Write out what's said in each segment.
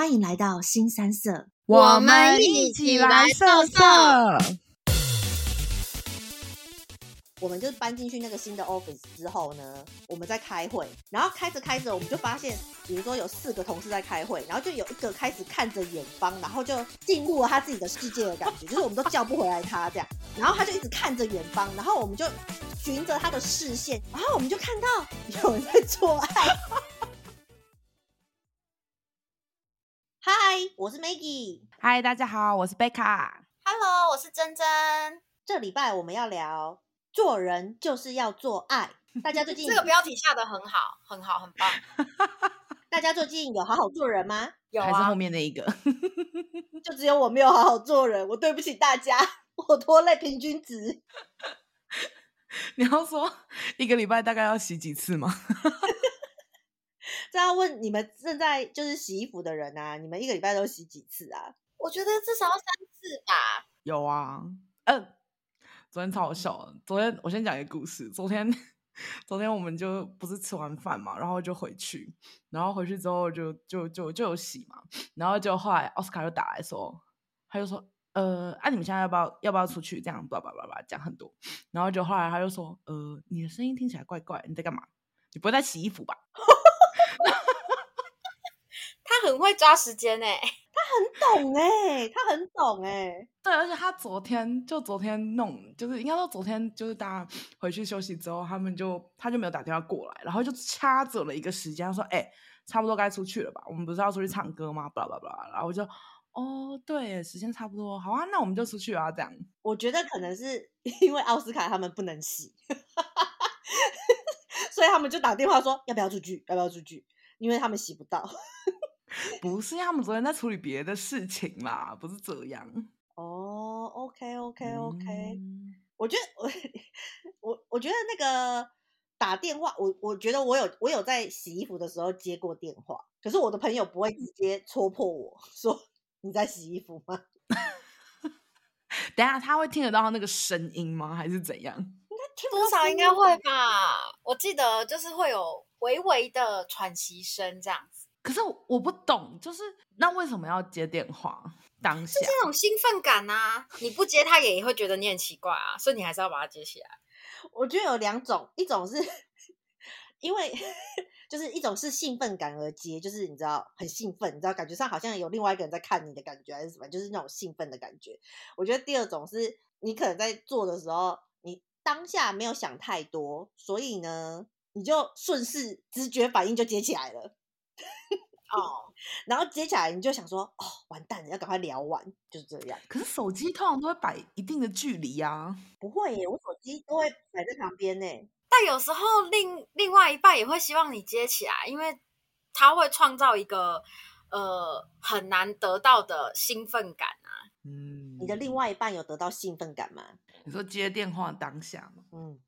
欢迎来到新三色，我们一起来色色。我们就搬进去那个新的 office 之后呢，我们在开会，然后开着开着，我们就发现，比如说有四个同事在开会，然后就有一个开始看着远方，然后就进入了他自己的世界的感觉，就是我们都叫不回来他这样，然后他就一直看着远方，然后我们就循着他的视线，然后我们就看到有人在做爱。我是 Maggie。嗨，大家好，我是贝卡。Hello，我是珍珍。这礼拜我们要聊。做人就是要做爱。大家最近这个标题下得很好，很好，很棒。大家最近有好好做人吗？有啊。还是后面那一个？就只有我没有好好做人，我对不起大家，我拖累平均值。你要说一个礼拜大概要洗几次吗？这要问你们正在就是洗衣服的人啊，你们一个礼拜都洗几次啊？我觉得至少要三次吧。有啊，嗯、呃。昨天超好笑。昨天我先讲一个故事。昨天，昨天我们就不是吃完饭嘛，然后就回去，然后回去之后就就就就有洗嘛，然后就后来奥斯卡就打来说，他就说，呃，啊，你们现在要不要要不要出去？这样，叭叭叭叭讲很多，然后就后来他就说，呃，你的声音听起来怪怪，你在干嘛？你不会在洗衣服吧？他很会抓时间哎。他很懂哎、欸，他很懂哎、欸，对，而且他昨天就昨天弄，就是应该说昨天就是大家回去休息之后，他们就他就没有打电话过来，然后就掐着了一个时间，说哎、欸，差不多该出去了吧？我们不是要出去唱歌吗？巴拉巴拉，然后我就哦，对，时间差不多，好啊，那我们就出去啊，这样。我觉得可能是因为奥斯卡他们不能洗，所以他们就打电话说要不要出去，要不要出去，因为他们洗不到。不是，他们昨天在处理别的事情啦，不是这样。哦、oh，OK，OK，OK。嗯、我觉得我我我觉得那个打电话，我我觉得我有我有在洗衣服的时候接过电话，可是我的朋友不会直接戳破我 说你在洗衣服吗？等下他会听得到那个声音吗？还是怎样？听多少应该会吧。我记得就是会有微微的喘息声这样子。可是我不懂，就是那为什么要接电话？当下是这种兴奋感啊！你不接他也会觉得你很奇怪啊，所以你还是要把它接起来。我觉得有两种，一种是因为就是一种是兴奋感而接，就是你知道很兴奋，你知道感觉上好像有另外一个人在看你的感觉，还是什么，就是那种兴奋的感觉。我觉得第二种是你可能在做的时候，你当下没有想太多，所以呢，你就顺势直觉反应就接起来了。哦，oh. 然后接起来你就想说，哦，完蛋了，要赶快聊完，就是这样。可是手机通常都会摆一定的距离啊，不会耶，我手机都会摆在旁边呢。但有时候另另外一半也会希望你接起来，因为他会创造一个呃很难得到的兴奋感啊。嗯，你的另外一半有得到兴奋感吗？你说接电话当下吗？嗯，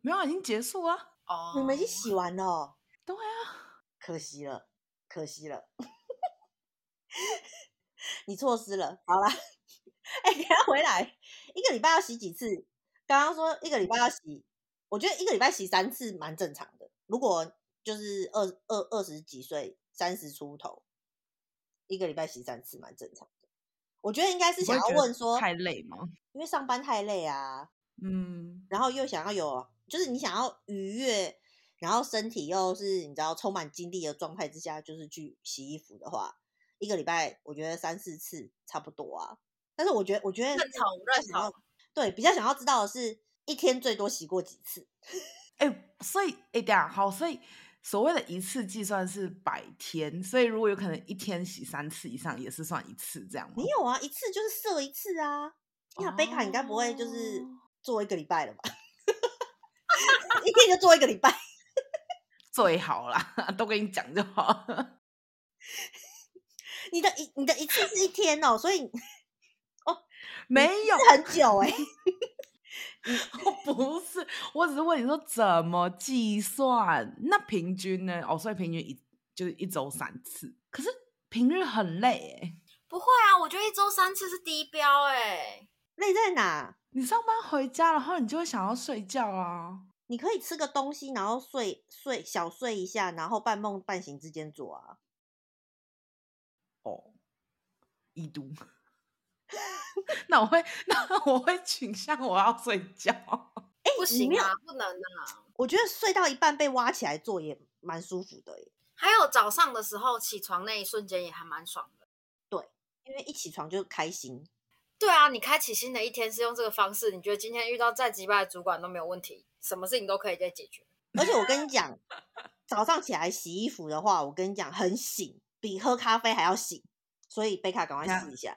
没有，已经结束啊。哦，你们已经洗完了。对啊，可惜了。可惜了，你错失了。好啦，哎、欸，等下回来，一个礼拜要洗几次？刚刚说一个礼拜要洗，我觉得一个礼拜洗三次蛮正常的。如果就是二二二十几岁，三十出头，一个礼拜洗三次蛮正常的。我觉得应该是想要问说太累吗？因为上班太累啊，嗯，然后又想要有，就是你想要愉悦。然后身体又是你知道充满精力的状态之下，就是去洗衣服的话，一个礼拜我觉得三四次差不多啊。但是我觉得，我觉得正常正常。对，比较想要知道的是一天最多洗过几次。哎，所以哎，这样好，所以所谓的一次计算是百天，所以如果有可能一天洗三次以上，也是算一次这样吗？没有啊，一次就是射一次啊。呀，贝卡应该不会就是做一个礼拜了吧？一天就做一个礼拜。最好啦，都跟你讲就好。你的一你的一次是一天哦，所以哦没有很久哎、欸。不是，我只是问你说怎么计算？那平均呢？哦，所以平均一就是一周三次。可是平日很累哎、欸。不会啊，我觉得一周三次是低标哎、欸。累在哪？你上班回家，然后你就会想要睡觉啊。你可以吃个东西，然后睡睡小睡一下，然后半梦半醒之间做啊。哦，已读。那我会，那 我会倾向我要睡觉。哎，不行啊，不能啊。我觉得睡到一半被挖起来做也蛮舒服的耶。还有早上的时候起床那一瞬间也还蛮爽的。对，因为一起床就开心。对啊，你开启新的一天是用这个方式，你觉得今天遇到再击败的主管都没有问题，什么事情都可以再解决。而且我跟你讲，早上起来洗衣服的话，我跟你讲很醒，比喝咖啡还要醒。所以贝卡赶快试一下，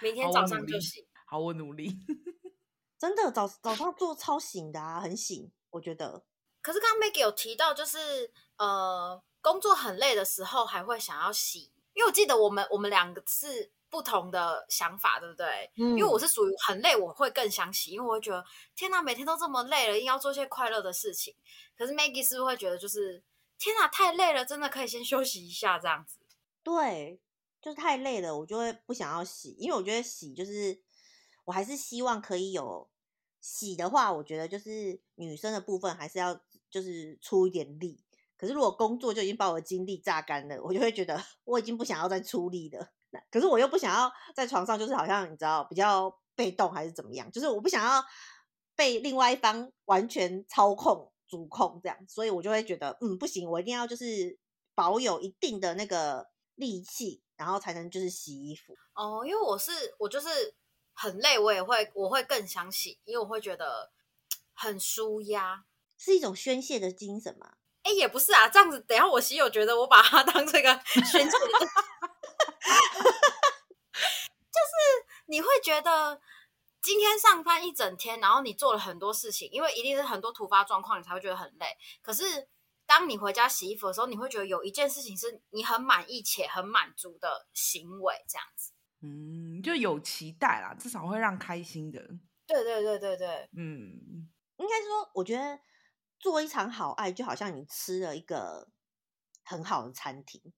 明天早上就醒。好，我努力。真的早早上做超醒的啊，很醒，我觉得。可是刚刚 Maggie 有提到，就是呃，工作很累的时候还会想要洗，因为我记得我们我们两个是不同的想法，对不对？嗯。因为我是属于很累，我会更想洗，因为我会觉得天哪，每天都这么累了，一定要做些快乐的事情。可是 Maggie 是不是会觉得就是天哪，太累了，真的可以先休息一下这样子？对，就是太累了，我就会不想要洗，因为我觉得洗就是我还是希望可以有。洗的话，我觉得就是女生的部分还是要就是出一点力。可是如果工作就已经把我的精力榨干了，我就会觉得我已经不想要再出力了。可是我又不想要在床上，就是好像你知道比较被动还是怎么样，就是我不想要被另外一方完全操控、主控这样，所以我就会觉得嗯不行，我一定要就是保有一定的那个力气，然后才能就是洗衣服。哦，因为我是我就是。很累，我也会，我会更想洗，因为我会觉得很舒压，是一种宣泄的精神嘛？哎，也不是啊，这样子，等下我洗，我觉得我把它 当这个宣泄，就是你会觉得今天上班一整天，然后你做了很多事情，因为一定是很多突发状况，你才会觉得很累。可是当你回家洗衣服的时候，你会觉得有一件事情是你很满意且很满足的行为，这样子。嗯，就有期待啦，至少会让开心的。对对对对对，嗯，应该说，我觉得做一场好爱，就好像你吃了一个很好的餐厅，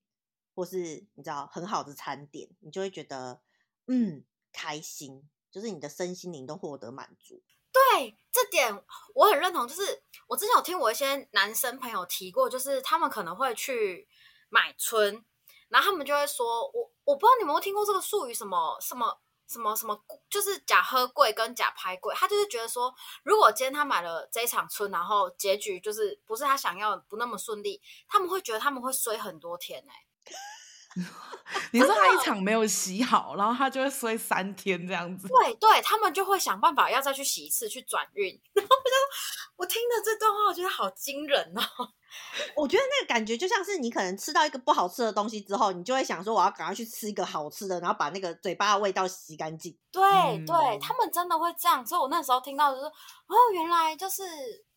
或是你知道很好的餐点，你就会觉得嗯开心，就是你的身心灵都获得满足。对，这点我很认同。就是我之前有听我一些男生朋友提过，就是他们可能会去买春。然后他们就会说，我我不知道你们有没有听过这个术语，什么什么什么什么，就是假喝贵跟假拍贵。他就是觉得说，如果今天他买了这一场春，然后结局就是不是他想要的，不那么顺利，他们会觉得他们会衰很多天哎、欸。你说他一场没有洗好，然后他就会衰三天这样子。对对，他们就会想办法要再去洗一次去转运。然后我就我听了这段话，我觉得好惊人哦。我觉得那个感觉就像是你可能吃到一个不好吃的东西之后，你就会想说我要赶快去吃一个好吃的，然后把那个嘴巴的味道洗干净。对、嗯、对，他们真的会这样。所以我那时候听到就是哦，原来就是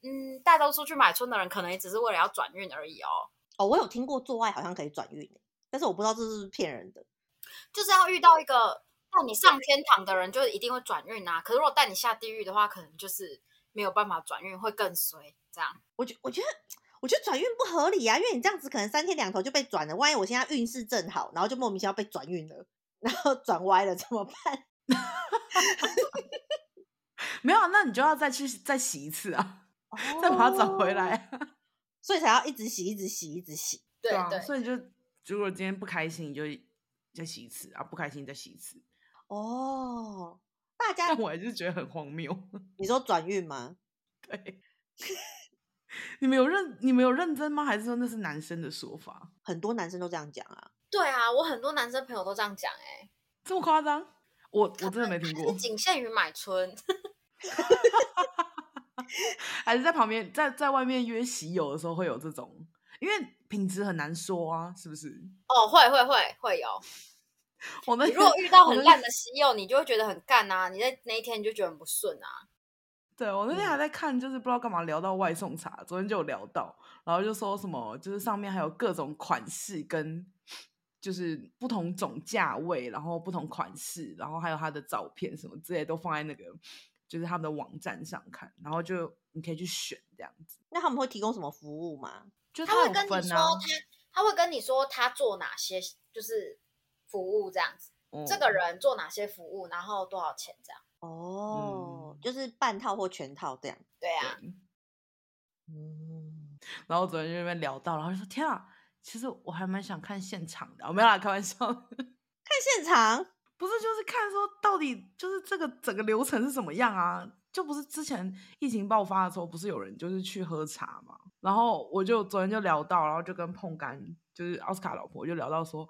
嗯，大多数去买春的人可能也只是为了要转运而已哦。哦，我有听过做爱好像可以转运，但是我不知道这是不是骗人的。就是要遇到一个带你上天堂的人，就一定会转运啊。可是如果带你下地狱的话，可能就是没有办法转运，会更衰。这样，我觉我觉得。我觉得转运不合理啊，因为你这样子可能三天两头就被转了，万一我现在运势正好，然后就莫名其妙被转运了，然后转歪了怎么办？没有，那你就要再去再洗一次啊，oh, 再把它转回来，所以才要一直洗，一直洗，一直洗。对啊，所以就如果今天不开心，你就再洗一次啊；不开心再洗一次。哦，oh, 大家，但我还是觉得很荒谬。你说转运吗？对。你们有认你们有认真吗？还是说那是男生的说法？很多男生都这样讲啊。对啊，我很多男生朋友都这样讲、欸，哎，这么夸张？我我真的没听过。是仅限于买春，还是在旁边在在外面约喜友的时候会有这种？因为品质很难说啊，是不是？哦，会会会会有。我们如果遇到很烂的西柚，你就会觉得很干啊，你在那一天你就觉得很不顺啊。对，我那天还在看，就是不知道干嘛聊到外送茶，昨天就有聊到，然后就说什么，就是上面还有各种款式跟就是不同种价位，然后不同款式，然后还有他的照片什么之类都放在那个就是他们的网站上看，然后就你可以去选这样子。那他们会提供什么服务吗？就他，他会跟你说他他会跟你说他做哪些就是服务这样子，嗯、这个人做哪些服务，然后多少钱这样。哦，嗯、就是半套或全套这样。对啊。嗯。然后昨天就那边聊到，然后就说：“天啊，其实我还蛮想看现场的。”我没有啦，开玩笑。看现场不是就是看说到底就是这个整个流程是怎么样啊？就不是之前疫情爆发的时候，不是有人就是去喝茶嘛？然后我就昨天就聊到，然后就跟碰干就是奥斯卡老婆就聊到说，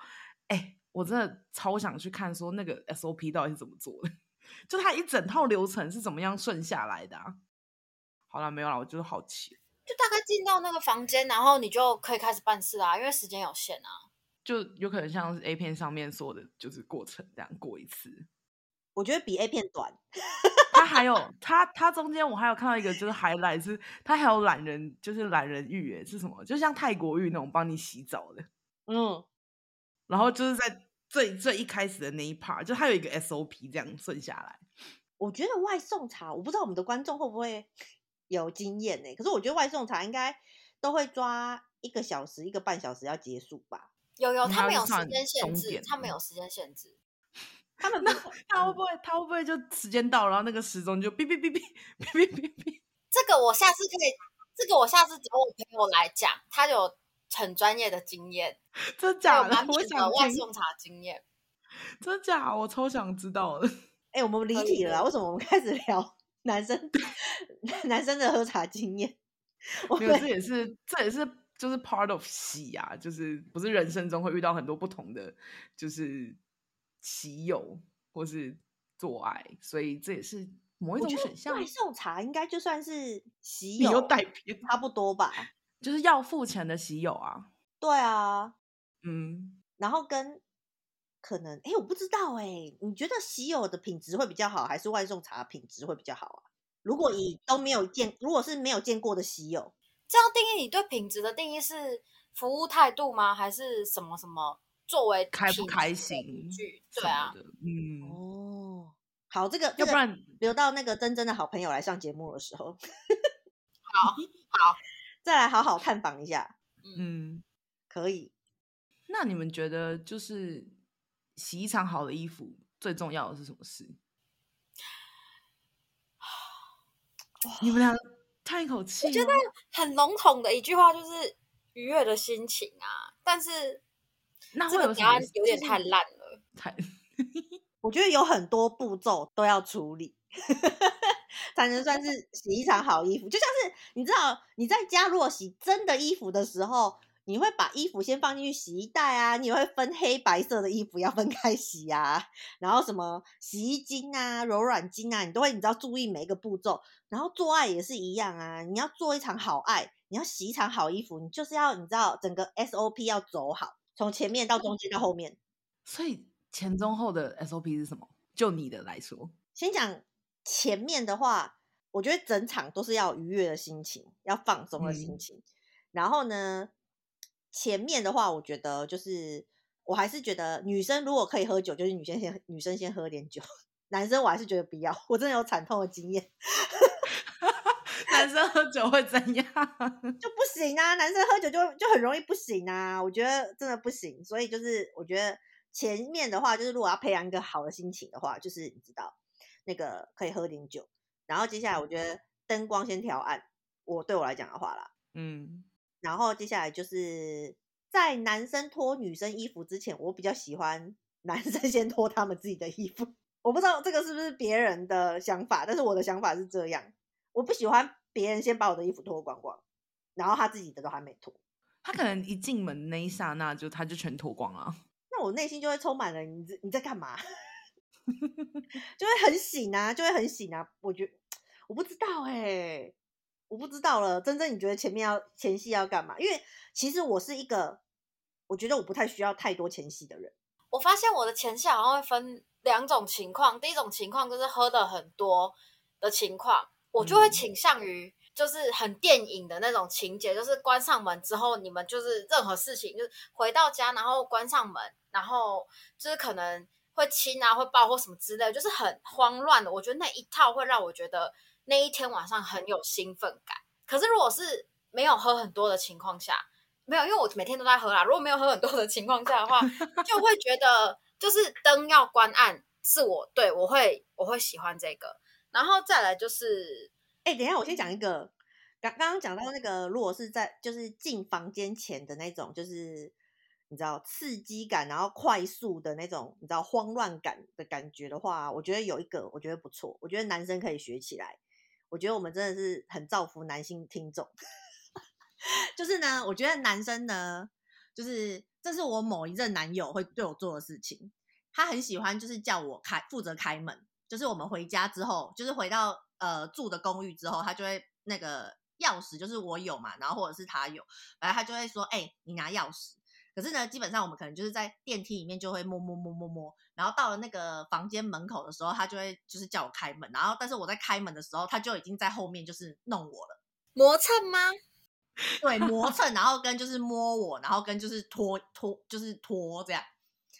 哎、欸，我真的超想去看说那个 SOP 到底是怎么做的，就他一整套流程是怎么样顺下来的啊？好了，没有了，我就是好奇，就大概进到那个房间，然后你就可以开始办事啊，因为时间有限啊，就有可能像是 A 片上面说的，就是过程这样过一次。我觉得比 A 片短。他还有他他中间我还有看到一个就是 highlight 是，他还有懒人就是懒人浴诶，是什么？就像泰国浴那种帮你洗澡的，嗯，然后就是在最最一开始的那一 part，就他有一个 SOP 这样顺下来。我觉得外送茶，我不知道我们的观众会不会有经验呢？可是我觉得外送茶应该都会抓一个小时一个半小时要结束吧？有有，他没有时间限制，他没有时间限制。他们那他会不会他会不会就时间到，然后那个时钟就哔哔哔哔哔哔哔哔？这个我下次可以，这个我下次找我朋友来讲，他有很专业的经验，真假的？我想外送茶经验，真假？我超想知道的。哎、欸，我们离题了，为什么我们开始聊男生 男生的喝茶经验？我觉得这也是这也是就是 part of 喜啊，就是不是人生中会遇到很多不同的就是。喜友或是做爱，所以这也是某一种选项。外送茶应该就算是喜友，差不多吧，就是要付钱的喜友啊。对啊，嗯，然后跟可能，哎，我不知道哎，你觉得喜友的品质会比较好，还是外送茶品质会比较好啊？如果你都没有见，如果是没有见过的喜友，这样定义，你对品质的定义是服务态度吗？还是什么什么？作为开不开心，对啊，嗯，哦，好，这个要不然留到那个真真的好朋友来上节目的时候，好好 再来好好探访一下，嗯，可以。那你们觉得，就是洗一场好的衣服，最重要的是什么事？你们俩叹一口气，我觉得很笼统的一句话就是愉悦的心情啊，但是。那会有什么？有点太烂了。太，我觉得有很多步骤都要处理，才能算是洗一场好衣服。就像是你知道你在家如果洗真的衣服的时候，你会把衣服先放进去洗衣袋啊，你会分黑白色的衣服要分开洗啊，然后什么洗衣精啊、柔软精啊，你都会你知道注意每一个步骤。然后做爱也是一样啊，你要做一场好爱，你要洗一场好衣服，你就是要你知道整个 SOP 要走好。从前面到中间到后面，所以前中后的 SOP 是什么？就你的来说，先讲前面的话，我觉得整场都是要愉悦的心情，要放松的心情。嗯、然后呢，前面的话，我觉得就是我还是觉得女生如果可以喝酒，就是女生先女生先喝点酒，男生我还是觉得不要。我真的有惨痛的经验。男生喝酒会怎样？就不行啊！男生喝酒就就很容易不行啊！我觉得真的不行。所以就是我觉得前面的话，就是如果要培养一个好的心情的话，就是你知道那个可以喝点酒，然后接下来我觉得灯光先调暗。我对我来讲的话啦，嗯，然后接下来就是在男生脱女生衣服之前，我比较喜欢男生先脱他们自己的衣服。我不知道这个是不是别人的想法，但是我的想法是这样，我不喜欢。别人先把我的衣服脱光光，然后他自己的都还没脱。他可能一进门那一刹那就他就全脱光了。那我内心就会充满了你你在干嘛？就会很醒啊，就会很醒啊。我觉我不知道哎、欸，我不知道了。真正你觉得前面要前戏要干嘛？因为其实我是一个，我觉得我不太需要太多前戏的人。我发现我的前戏好像会分两种情况，第一种情况就是喝的很多的情况。我就会倾向于就是很电影的那种情节，就是关上门之后，你们就是任何事情，就是回到家，然后关上门，然后就是可能会亲啊，会抱或什么之类，就是很慌乱的。我觉得那一套会让我觉得那一天晚上很有兴奋感。可是如果是没有喝很多的情况下，没有，因为我每天都在喝啦。如果没有喝很多的情况下的话，就会觉得就是灯要关暗，是我对我会我会喜欢这个。然后再来就是，哎、欸，等一下，我先讲一个，刚刚刚讲到那个，如果是在就是进房间前的那种，就是你知道刺激感，然后快速的那种，你知道慌乱感的感觉的话，我觉得有一个我觉得不错，我觉得男生可以学起来。我觉得我们真的是很造福男性听众。就是呢，我觉得男生呢，就是这是我某一任男友会对我做的事情。他很喜欢，就是叫我开负责开门。就是我们回家之后，就是回到呃住的公寓之后，他就会那个钥匙就是我有嘛，然后或者是他有，然后他就会说：“哎、欸，你拿钥匙。”可是呢，基本上我们可能就是在电梯里面就会摸摸摸摸摸，然后到了那个房间门口的时候，他就会就是叫我开门，然后但是我在开门的时候，他就已经在后面就是弄我了，磨蹭吗？对，磨蹭，然后跟就是摸我，然后跟就是拖拖就是拖这样。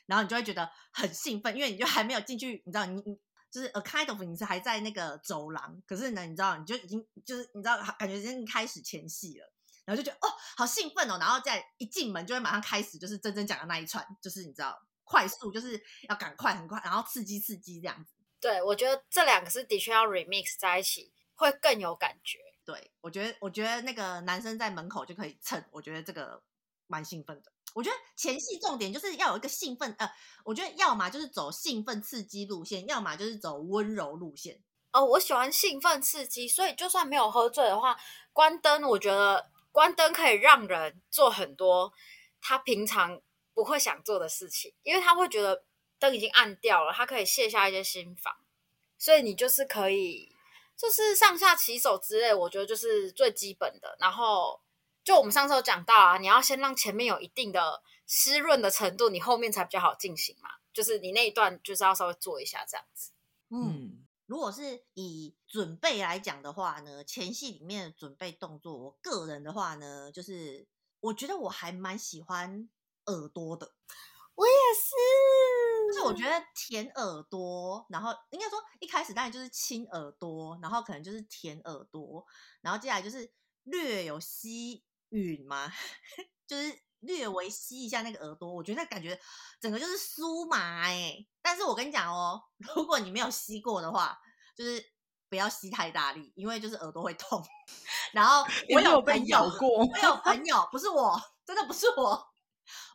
然后你就会觉得很兴奋，因为你就还没有进去，你知道，你你就是 a kind of 你是还在那个走廊，可是呢，你知道，你就已经就是你知道，感觉已经开始前戏了，然后就觉得哦，好兴奋哦，然后再一进门就会马上开始就是真正讲的那一串，就是你知道，快速就是要赶快很快，然后刺激刺激这样子。对，我觉得这两个是的确要 remix 在一起会更有感觉。对，我觉得我觉得那个男生在门口就可以蹭，我觉得这个蛮兴奋的。我觉得前戏重点就是要有一个兴奋，呃，我觉得要么就是走兴奋刺激路线，要么就是走温柔路线。哦，我喜欢兴奋刺激，所以就算没有喝醉的话，关灯，我觉得关灯可以让人做很多他平常不会想做的事情，因为他会觉得灯已经暗掉了，他可以卸下一些心防，所以你就是可以，就是上下其手之类，我觉得就是最基本的，然后。就我们上次有讲到啊，你要先让前面有一定的湿润的程度，你后面才比较好进行嘛。就是你那一段就是要稍微做一下这样子。嗯，如果是以准备来讲的话呢，前戏里面的准备动作，我个人的话呢，就是我觉得我还蛮喜欢耳朵的。我也是，就是我觉得舔耳朵，然后应该说一开始当然就是亲耳朵，然后可能就是舔耳朵，然后接下来就是略有吸。吮吗？就是略微吸一下那个耳朵，我觉得那感觉整个就是酥麻哎、欸。但是我跟你讲哦，如果你没有吸过的话，就是不要吸太大力，因为就是耳朵会痛。然后我有朋友，咬过我有朋友，不是我，真的不是我。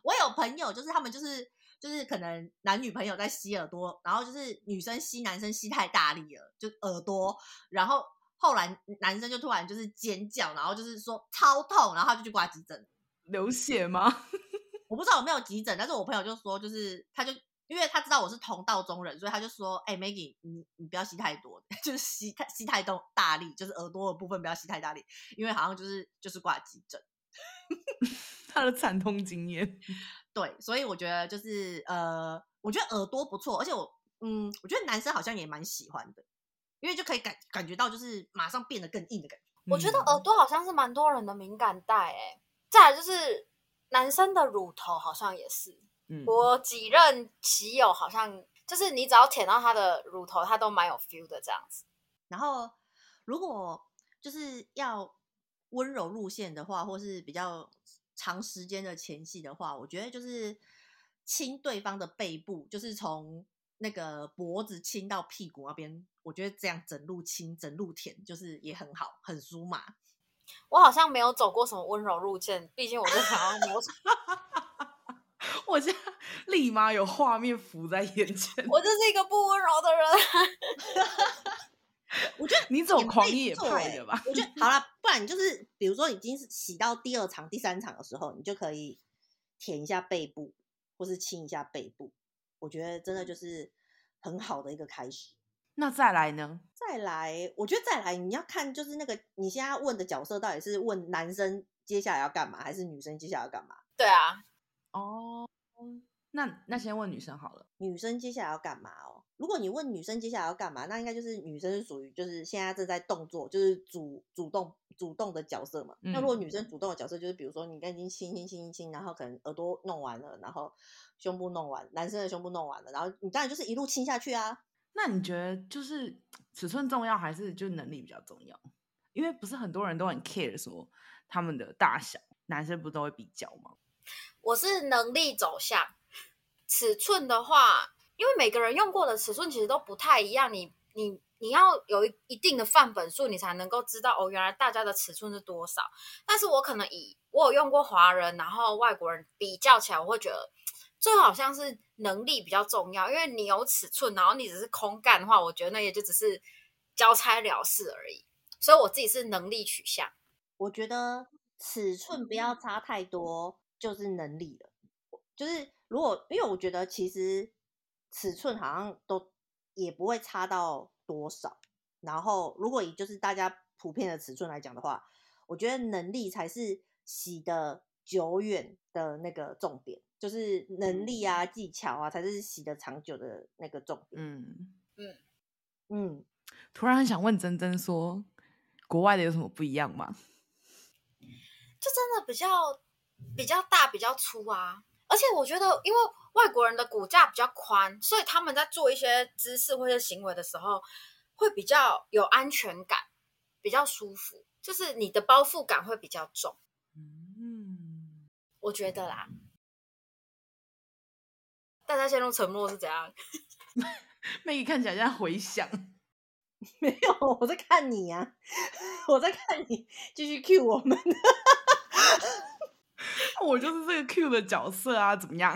我有朋友，就是他们就是就是可能男女朋友在吸耳朵，然后就是女生吸男生吸太大力了，就耳朵，然后。后来男生就突然就是尖叫，然后就是说超痛，然后他就去挂急诊。流血吗？我不知道有没有急诊，但是我朋友就说，就是他就因为他知道我是同道中人，所以他就说，哎、欸、，Maggie，你你不要吸太多，就是吸太吸太多大力，就是耳朵的部分不要吸太大力，因为好像就是就是挂急诊。他的惨痛经验，对，所以我觉得就是呃，我觉得耳朵不错，而且我嗯，我觉得男生好像也蛮喜欢的。因为就可以感感觉到，就是马上变得更硬的感觉。我觉得耳朵好像是蛮多人的敏感带，哎，再来就是男生的乳头好像也是。嗯，我几任骑友好像就是你只要舔到他的乳头，他都蛮有 feel 的这样子。然后如果就是要温柔路线的话，或是比较长时间的前戏的话，我觉得就是亲对方的背部，就是从。那个脖子亲到屁股那边，我觉得这样整路亲、整路舔，就是也很好，很舒麻。我好像没有走过什么温柔路线，毕竟我是想要扭。我现在立马有画面浮在眼前。我就是一个不温柔的人。我觉得你走狂野派的吧？我觉得 好了，不然你就是，比如说已经是洗到第二场、第三场的时候，你就可以舔一下背部，或是亲一下背部。我觉得真的就是很好的一个开始。那再来呢？再来，我觉得再来你要看就是那个你现在问的角色到底是问男生接下来要干嘛，还是女生接下来要干嘛？对啊，哦，那那先问女生好了。女生接下来要干嘛哦？如果你问女生接下来要干嘛，那应该就是女生是属于就是现在正在动作，就是主主动主动的角色嘛。嗯。那如果女生主动的角色就是比如说你已经亲亲亲亲，然后可能耳朵弄完了，然后。胸部弄完，男生的胸部弄完了，然后你当然就是一路亲下去啊。那你觉得就是尺寸重要还是就能力比较重要？因为不是很多人都很 care 说他们的大小，男生不都会比较吗？我是能力走向，尺寸的话，因为每个人用过的尺寸其实都不太一样，你你你要有一一定的范本数，你才能够知道哦，原来大家的尺寸是多少。但是我可能以我有用过华人，然后外国人比较起来，我会觉得这好像是能力比较重要，因为你有尺寸，然后你只是空干的话，我觉得那也就只是交差了事而已。所以我自己是能力取向，我觉得尺寸不要差太多，就是能力了。就是如果因为我觉得其实尺寸好像都也不会差到多少，然后如果以就是大家普遍的尺寸来讲的话，我觉得能力才是洗的久远的那个重点，就是能力啊技巧啊才是洗的长久的那个重点。嗯嗯嗯，突然很想问珍珍说。国外的有什么不一样吗？就真的比较比较大、比较粗啊！而且我觉得，因为外国人的骨架比较宽，所以他们在做一些姿势或者行为的时候，会比较有安全感，比较舒服。就是你的包覆感会比较重。嗯，我觉得啦。大家陷入沉默是怎样？Maggie 看起来在回想。没有，我在看你呀、啊，我在看你继续 cue 我们。我就是这个 cue 的角色啊，怎么样？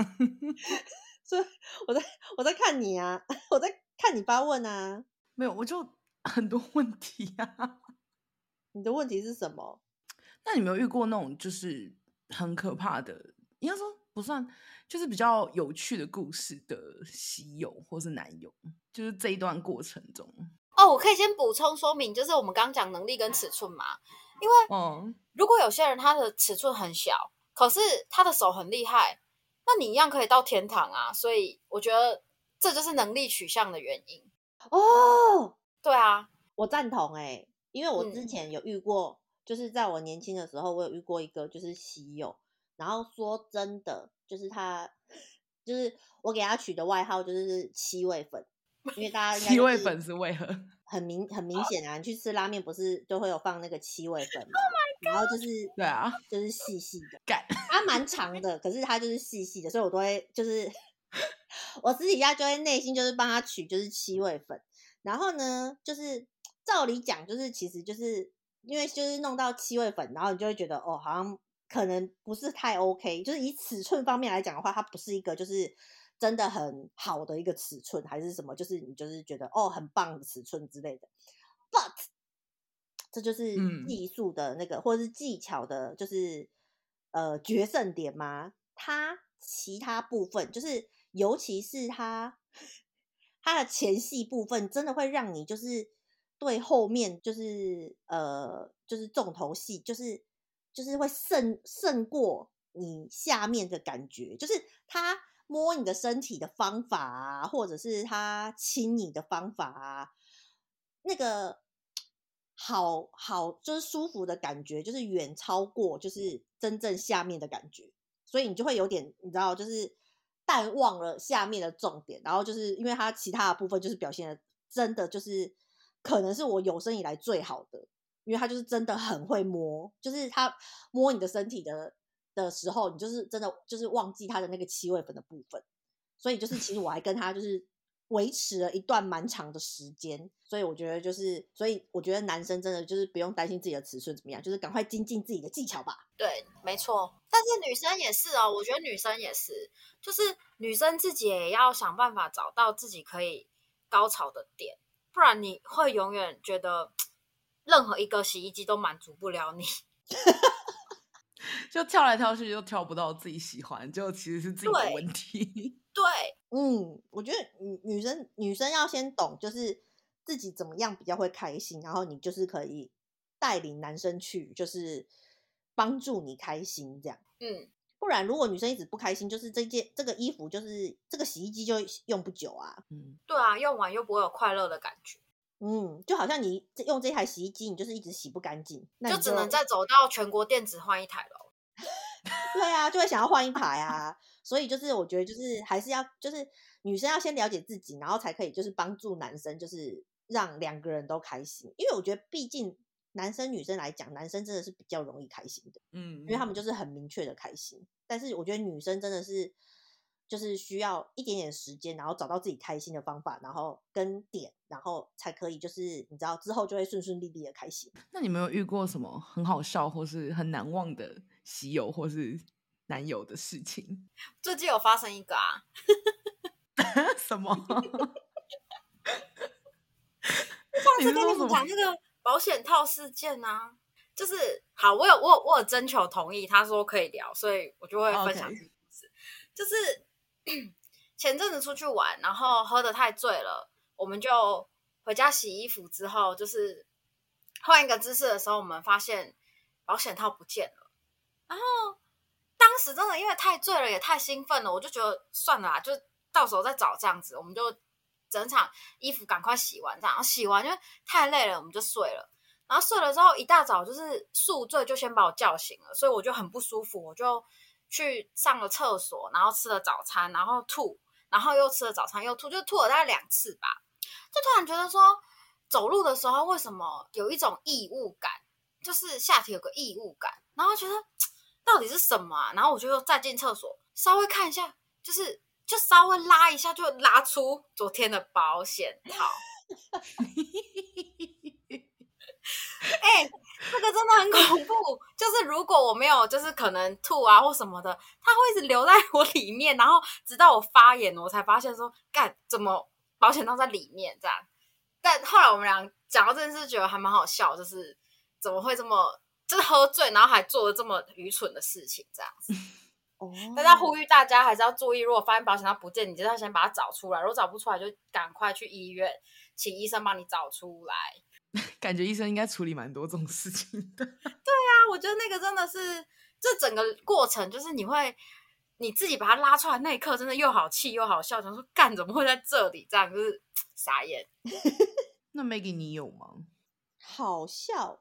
所以我在我在看你啊，我在看你发问啊。没有，我就 很多问题啊。你的问题是什么？那你没有遇过那种就是很可怕的，应该说不算，就是比较有趣的故事的喜友或是男友，就是这一段过程中。哦，我可以先补充说明，就是我们刚刚讲能力跟尺寸嘛，因为嗯，如果有些人他的尺寸很小，可是他的手很厉害，那你一样可以到天堂啊。所以我觉得这就是能力取向的原因哦。对啊，我赞同哎、欸，因为我之前有遇过，嗯、就是在我年轻的时候，我有遇过一个就是喜友，然后说真的，就是他，就是我给他取的外号就是七味粉。因为大家七味粉是为何？很明很明显啊！你去吃拉面不是都会有放那个七味粉吗？然后就是对啊，就是细细的，干它蛮长的，可是它就是细细的，所以我都会就是 我私底下就会内心就是帮他取就是七味粉。然后呢，就是照理讲，就是其实就是因为就是弄到七味粉，然后你就会觉得哦，好像可能不是太 OK。就是以尺寸方面来讲的话，它不是一个就是。真的很好的一个尺寸，还是什么？就是你就是觉得哦，很棒的尺寸之类的。这就是技术的那个，嗯、或者是技巧的，就是呃决胜点吗？他其他部分，就是尤其是他他的前戏部分，真的会让你就是对后面就是呃就是重头戏，就是就是会胜胜过你下面的感觉，就是他。摸你的身体的方法啊，或者是他亲你的方法啊，那个好好就是舒服的感觉，就是远超过就是真正下面的感觉，所以你就会有点你知道，就是淡忘了下面的重点，然后就是因为他其他的部分就是表现的真的就是可能是我有生以来最好的，因为他就是真的很会摸，就是他摸你的身体的。的时候，你就是真的就是忘记他的那个七味粉的部分，所以就是其实我还跟他就是维持了一段蛮长的时间，所以我觉得就是，所以我觉得男生真的就是不用担心自己的尺寸怎么样，就是赶快精进自己的技巧吧。对，没错。但是女生也是哦，我觉得女生也是，就是女生自己也要想办法找到自己可以高潮的点，不然你会永远觉得任何一个洗衣机都满足不了你。就跳来跳去，又跳不到自己喜欢，就其实是自己的问题。对，嗯，我觉得女女生女生要先懂，就是自己怎么样比较会开心，然后你就是可以带领男生去，就是帮助你开心这样。嗯，不然如果女生一直不开心，就是这件这个衣服，就是这个洗衣机就用不久啊。嗯，对啊，用完又不会有快乐的感觉。嗯，就好像你用这台洗衣机，你就是一直洗不干净，那就，就只能再走到全国电子换一台了。对啊，就会想要换一台啊，所以就是我觉得就是还是要就是女生要先了解自己，然后才可以就是帮助男生，就是让两个人都开心。因为我觉得毕竟男生女生来讲，男生真的是比较容易开心的，嗯，因为他们就是很明确的开心。但是我觉得女生真的是。就是需要一点点时间，然后找到自己开心的方法，然后跟点，然后才可以，就是你知道之后就会顺顺利利的开心。那你没有遇过什么很好笑或是很难忘的喜友或是男友的事情？最近有发生一个啊，什么？上次跟你们讲那个保险套事件啊，就是好，我有我有我有征求同意，他说可以聊，所以我就会分享这个故事。Okay. 就是。前阵子出去玩，然后喝的太醉了，我们就回家洗衣服。之后就是换一个姿势的时候，我们发现保险套不见了。然后当时真的因为太醉了，也太兴奋了，我就觉得算了啦，就到时候再找这样子。我们就整场衣服赶快洗完，这样洗完因为太累了，我们就睡了。然后睡了之后，一大早就是宿醉，就先把我叫醒了，所以我就很不舒服，我就。去上了厕所，然后吃了早餐，然后吐，然后又吃了早餐又吐，就吐了大概两次吧。就突然觉得说，走路的时候为什么有一种异物感，就是下体有个异物感，然后觉得到底是什么啊？然后我就再进厕所，稍微看一下，就是就稍微拉一下，就拉出昨天的保险套。哎、欸，这个真的很恐怖。就是如果我没有，就是可能吐啊或什么的，它会一直留在我里面，然后直到我发炎，我才发现说，干怎么保险套在里面这样。但后来我们俩讲到这件事，觉得还蛮好笑，就是怎么会这么，就是喝醉，然后还做了这么愚蠢的事情这样子。哦，大家呼吁大家还是要注意，如果发现保险套不见，你就要先把它找出来。如果找不出来，就赶快去医院，请医生帮你找出来。感觉医生应该处理蛮多这种事情的。对啊，我觉得那个真的是，这整个过程就是你会你自己把它拉出来那一刻，真的又好气又好笑，想说干怎么会在这里？这样就是 傻眼。那 Maggie 你有吗？好笑，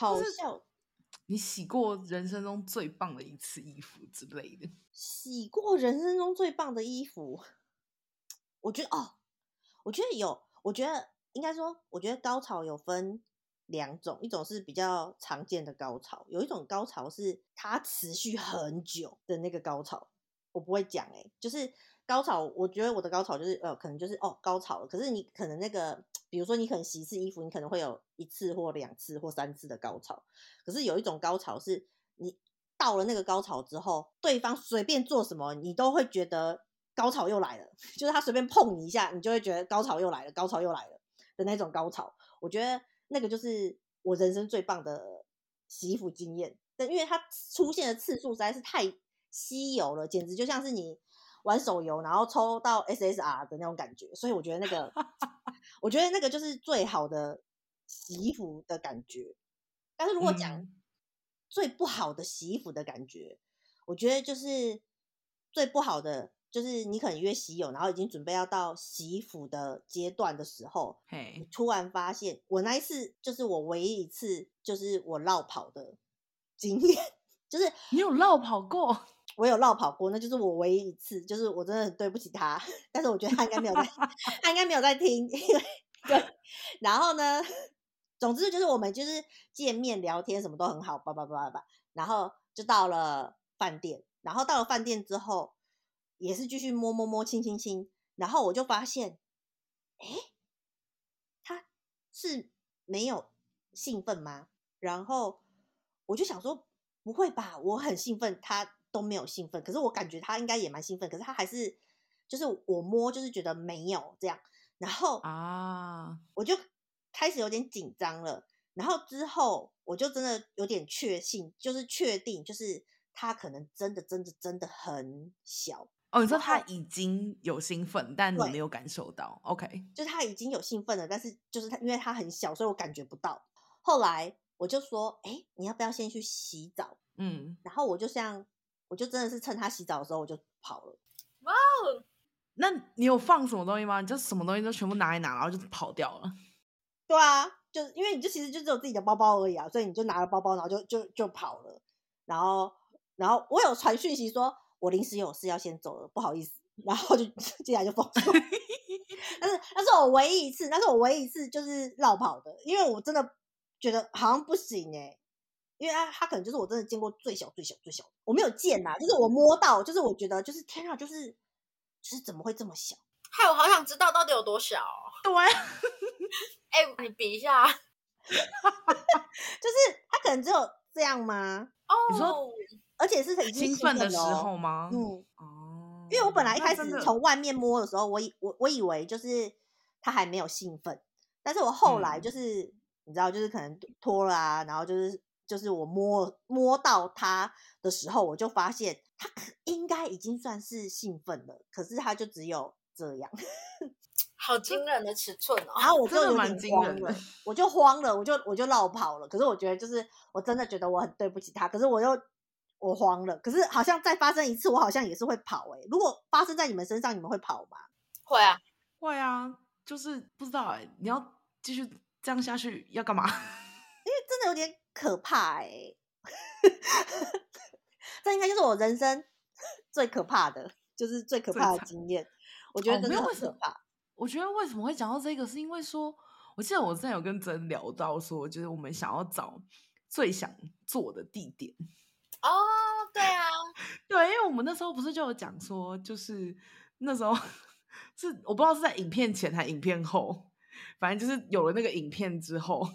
好笑。你洗过人生中最棒的一次衣服之类的？洗过人生中最棒的衣服，我觉得哦，我觉得有，我觉得。应该说，我觉得高潮有分两种，一种是比较常见的高潮，有一种高潮是它持续很久的那个高潮。我不会讲哎、欸，就是高潮，我觉得我的高潮就是呃，可能就是哦高潮了。可是你可能那个，比如说你可能洗一次衣服，你可能会有一次或两次或三次的高潮。可是有一种高潮是你到了那个高潮之后，对方随便做什么，你都会觉得高潮又来了。就是他随便碰你一下，你就会觉得高潮又来了，高潮又来了。的那种高潮，我觉得那个就是我人生最棒的洗衣服经验。但因为它出现的次数实在是太稀有了，简直就像是你玩手游然后抽到 SSR 的那种感觉。所以我觉得那个，我觉得那个就是最好的洗衣服的感觉。但是如果讲最不好的洗衣服的感觉，我觉得就是最不好的。就是你可能约洗友，然后已经准备要到洗衣服的阶段的时候.你突然发现，我那一次就是我唯一一次，就是我落跑的经验，就是你有落跑过，我有落跑过，那就是我唯一一次，就是我真的很对不起他，但是我觉得他应该没有在，他应该没有在听，因为对，然后呢，总之就是我们就是见面聊天什么都很好，叭叭叭叭叭，然后就到了饭店，然后到了饭店之后。也是继续摸摸摸、亲亲亲，然后我就发现，哎，他是没有兴奋吗？然后我就想说，不会吧，我很兴奋，他都没有兴奋。可是我感觉他应该也蛮兴奋，可是他还是就是我摸，就是觉得没有这样。然后啊，我就开始有点紧张了。然后之后我就真的有点确信，就是确定，就是他可能真的、真的、真的很小。哦，你说他已经有兴奋，但你没有感受到，OK？就是他已经有兴奋了，但是就是他，因为他很小，所以我感觉不到。后来我就说，哎，你要不要先去洗澡？嗯，然后我就像，我就真的是趁他洗澡的时候，我就跑了。哇哦！那你有放什么东西吗？你就什么东西都全部拿一拿，然后就跑掉了。对啊，就因为你就其实就只有自己的包包而已啊，所以你就拿了包包，然后就就就跑了。然后，然后我有传讯息说。我临时有事要先走了，不好意思，然后就 接下来就封锁。但是那是我唯一一次，那是我唯一一次就是绕跑的，因为我真的觉得好像不行哎、欸，因为他他可能就是我真的见过最小最小最小，我没有见呐，就是我摸到，就是我觉得就是天啊，就是就是怎么会这么小？害我好想知道到底有多小。对，哎、欸，你比一下，就是他可能只有这样吗？哦，你说，而且是已经兴奋的时候吗？嗯，哦，因为我本来一开始从外面摸的时候，我以我我以为就是他还没有兴奋，但是我后来就是、嗯、你知道，就是可能脱了啊，然后就是。就是我摸摸到它的时候，我就发现他应该已经算是兴奋了，可是它就只有这样，好惊人的尺寸哦！然后我就有点慌了，我就慌了，我就我就绕跑了。可是我觉得，就是我真的觉得我很对不起他，可是我又我慌了。可是好像再发生一次，我好像也是会跑哎、欸。如果发生在你们身上，你们会跑吗？会啊，会啊，就是不知道哎、欸，你要继续这样下去要干嘛？可怕哎、欸，这应该就是我人生 最可怕的，就是最可怕的经验。我觉得真的很可怕。我觉得为什么会讲到这个，是因为说，我记得我之前有跟真聊到说，就是我们想要找最想做的地点。哦，对啊，对，因为我们那时候不是就有讲说，就是那时候是我不知道是在影片前还是影片后，反正就是有了那个影片之后。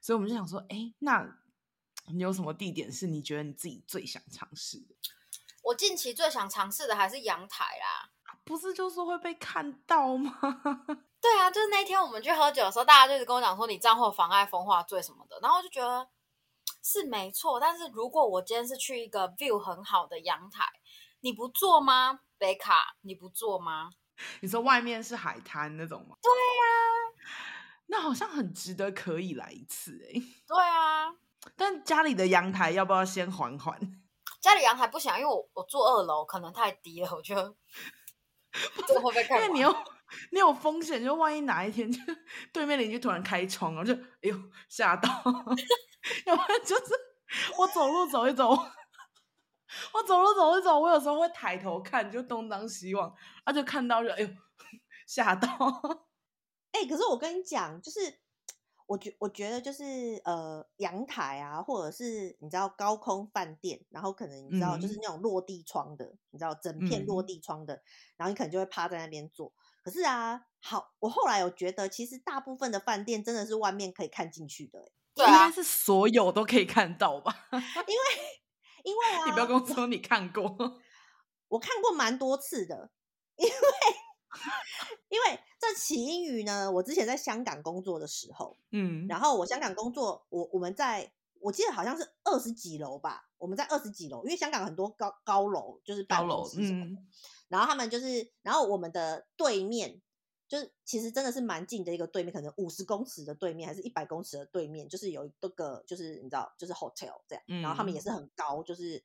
所以我们就想说，哎、欸，那你有什么地点是你觉得你自己最想尝试的？我近期最想尝试的还是阳台啦，不是就是说会被看到吗？对啊，就是那天我们去喝酒的时候，大家就一直跟我讲说你这样会妨碍风化罪什么的，然后我就觉得是没错。但是如果我今天是去一个 view 很好的阳台，你不做吗？北卡，你不做吗？你说外面是海滩那种吗？对呀、啊。那好像很值得，可以来一次哎、欸。对啊，但家里的阳台要不要先缓缓？家里阳台不行，因为我我住二楼，可能太低了，我觉得这个会被看。因为你有你有风险，就万一哪一天就对面邻居突然开窗，然后就哎呦吓到。要不然就是我走路走一走，我走路走一走，我有时候会抬头看，就东张西望，啊就看到就哎呦吓到。哎、欸，可是我跟你讲，就是我觉我觉得就是呃，阳台啊，或者是你知道高空饭店，然后可能你知道就是那种落地窗的，嗯、你知道整片落地窗的，然后你可能就会趴在那边坐。可是啊，好，我后来有觉得，其实大部分的饭店真的是外面可以看进去的、欸，对啊，应该是所有都可以看到吧？因为因为啊，你不要跟我说你看过，我看过蛮多次的，因为。因为这起因于呢，我之前在香港工作的时候，嗯，然后我香港工作，我我们在我记得好像是二十几楼吧，我们在二十几楼，因为香港很多高高楼，就是高楼，嗯，然后他们就是，然后我们的对面就是其实真的是蛮近的一个对面，可能五十公尺的对面，还是一百公尺的对面，就是有一个就是你知道，就是 hotel 这样，嗯，然后他们也是很高，就是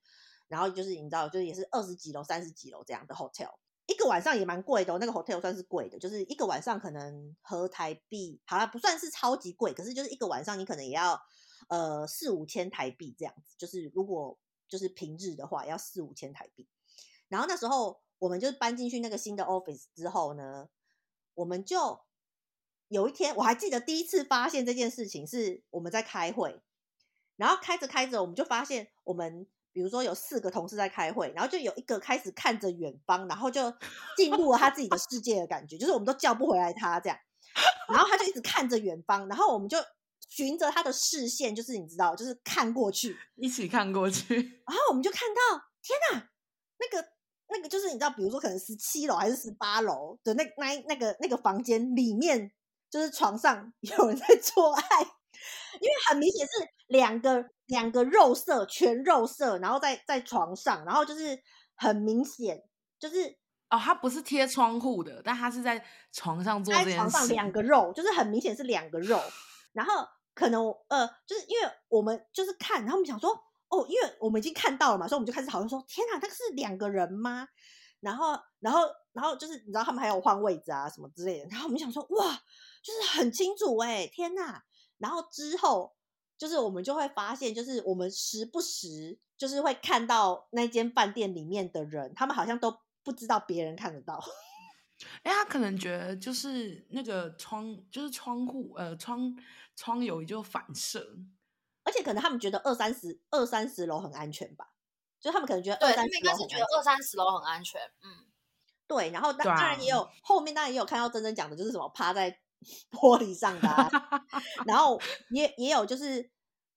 然后就是你知道，就是也是二十几楼、三十几楼这样的 hotel。一个晚上也蛮贵的，那个 hotel 算是贵的，就是一个晚上可能合台币，好啦，不算是超级贵，可是就是一个晚上你可能也要呃四五千台币这样子，就是如果就是平日的话要四五千台币。然后那时候我们就搬进去那个新的 office 之后呢，我们就有一天我还记得第一次发现这件事情是我们在开会，然后开着开着我们就发现我们。比如说有四个同事在开会，然后就有一个开始看着远方，然后就进入了他自己的世界的感觉，就是我们都叫不回来他这样，然后他就一直看着远方，然后我们就循着他的视线，就是你知道，就是看过去，一起看过去，然后我们就看到，天哪，那个那个就是你知道，比如说可能十七楼还是十八楼的那那那个那个房间里面，就是床上有人在做爱，因为很明显是两个。两个肉色，全肉色，然后在在床上，然后就是很明显，就是哦，他不是贴窗户的，但他是在床上做这件事。床上两个肉，就是很明显是两个肉，然后可能呃，就是因为我们就是看，然后我们想说，哦，因为我们已经看到了嘛，所以我们就开始讨论说，天哪，那个是两个人吗？然后，然后，然后就是你知道他们还有换位置啊什么之类的，然后我们想说，哇，就是很清楚哎，天哪，然后之后。就是我们就会发现，就是我们时不时就是会看到那间饭店里面的人，他们好像都不知道别人看得到。哎，他可能觉得就是那个窗，就是窗户，呃，窗窗有就反射，而且可能他们觉得二三十二三十楼很安全吧，就他们可能觉得对，二三十楼他们应该是觉得二三十楼很安全，嗯，对，然后当当然也有后面当然也有看到真真讲的就是什么趴在玻璃上的、啊，然后也也有就是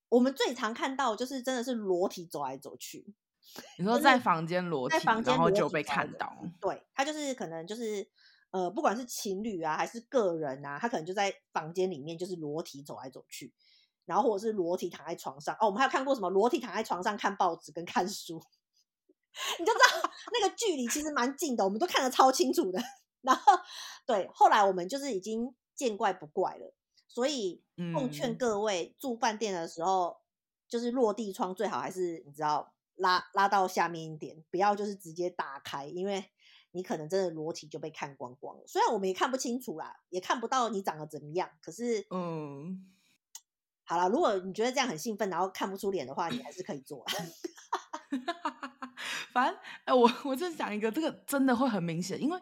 我们最常看到就是真的是裸体走来走去，你说在房间裸体，在房间然后就被看到，对他就是可能就是呃，不管是情侣啊还是个人啊，他可能就在房间里面就是裸体走来走去，然后或者是裸体躺在床上。哦，我们还有看过什么裸体躺在床上看报纸跟看书，你就知道那个距离其实蛮近的，我们都看得超清楚的。然后对，后来我们就是已经见怪不怪了，所以奉劝各位住饭店的时候，就是落地窗最好还是你知道。拉拉到下面一点，不要就是直接打开，因为你可能真的裸体就被看光光了。虽然我们也看不清楚啦，也看不到你长得怎么样，可是嗯，好了，如果你觉得这样很兴奋，然后看不出脸的话，你还是可以做。反正哎、欸，我我就讲一个，这个真的会很明显，因为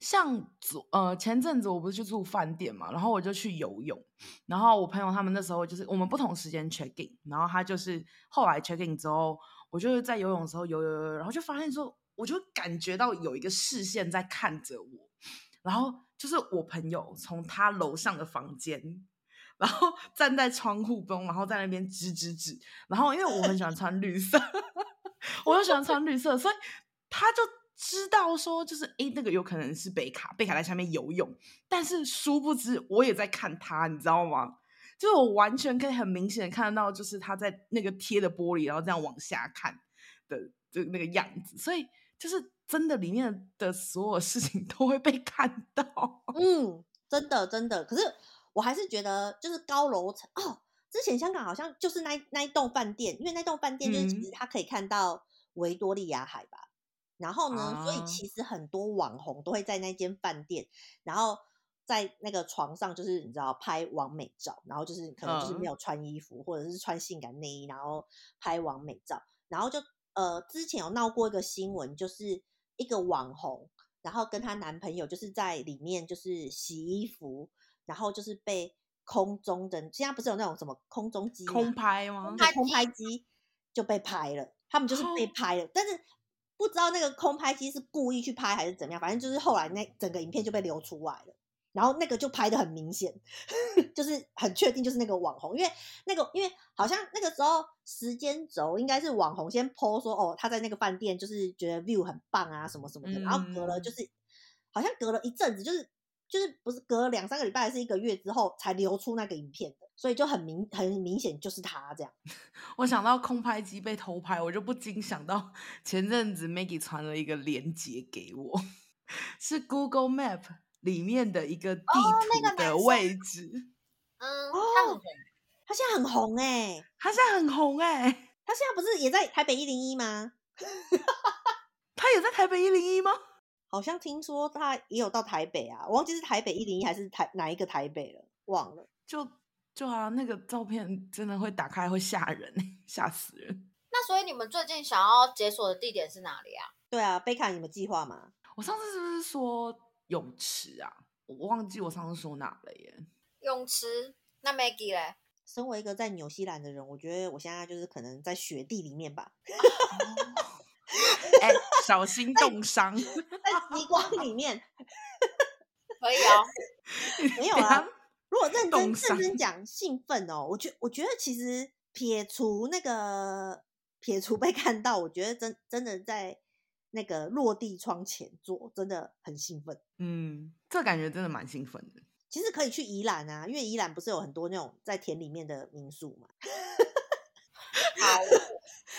像昨呃前阵子我不是去住饭店嘛，然后我就去游泳，然后我朋友他们那时候就是我们不同时间 check in，然后他就是后来 check in 之后。我就是在游泳的时候游游游，然后就发现说，我就感觉到有一个视线在看着我，然后就是我朋友从他楼上的房间，然后 站在窗户边，然后在那边指指指，然后因为我很喜欢穿绿色，我又喜欢穿绿色，所以他就知道说，就是诶，那个有可能是贝卡，贝卡在下面游泳，但是殊不知我也在看他，你知道吗？就是我完全可以很明显的看到，就是他在那个贴的玻璃，然后这样往下看的就那个样子，所以就是真的里面的所有事情都会被看到。嗯，真的真的。可是我还是觉得，就是高楼层哦，之前香港好像就是那那一栋饭店，因为那栋饭店就是其实它可以看到维多利亚海吧。嗯、然后呢，啊、所以其实很多网红都会在那间饭店，然后。在那个床上，就是你知道拍完美照，然后就是可能就是没有穿衣服，uh. 或者是穿性感内衣，然后拍完美照，然后就呃之前有闹过一个新闻，就是一个网红，然后跟她男朋友就是在里面就是洗衣服，然后就是被空中的现在不是有那种什么空中机空拍吗？空拍机就被拍了，他们就是被拍了，oh. 但是不知道那个空拍机是故意去拍还是怎么样，反正就是后来那整个影片就被流出来了。然后那个就拍的很明显，就是很确定就是那个网红，因为那个因为好像那个时候时间轴应该是网红先 po 说哦，他在那个饭店就是觉得 view 很棒啊什么什么的，然后隔了就是好像隔了一阵子，就是就是不是隔了两三个礼拜还是一个月之后才流出那个影片的，所以就很明很明显就是他这样。我想到空拍机被偷拍，我就不禁想到前阵子 Maggie 传了一个链接给我，是 Google Map。里面的一个地图的位置，哦那个、嗯，他很红，他现在很红哎、欸，他现在很红哎、欸，他现在不是也在台北一零一吗？他也在台北一零一吗？好像听说他也有到台北啊，我忘记是台北一零一还是台哪一个台北了，忘了。就就啊，那个照片真的会打开会吓人，吓死人。那所以你们最近想要解锁的地点是哪里啊？对啊，贝卡，你们计划吗？我上次是不是说？泳池啊，我忘记我上次说哪了耶。泳池，那 Maggie 嘞？身为一个在纽西兰的人，我觉得我现在就是可能在雪地里面吧。哎、欸，小心冻伤。在极光里面，可以哦。没有啊，如果认真认真讲兴奋哦，我觉我觉得其实撇除那个撇除被看到，我觉得真真的在。那个落地窗前做真的很兴奋，嗯，这感觉真的蛮兴奋的。其实可以去宜兰啊，因为宜兰不是有很多那种在田里面的民宿嘛。好，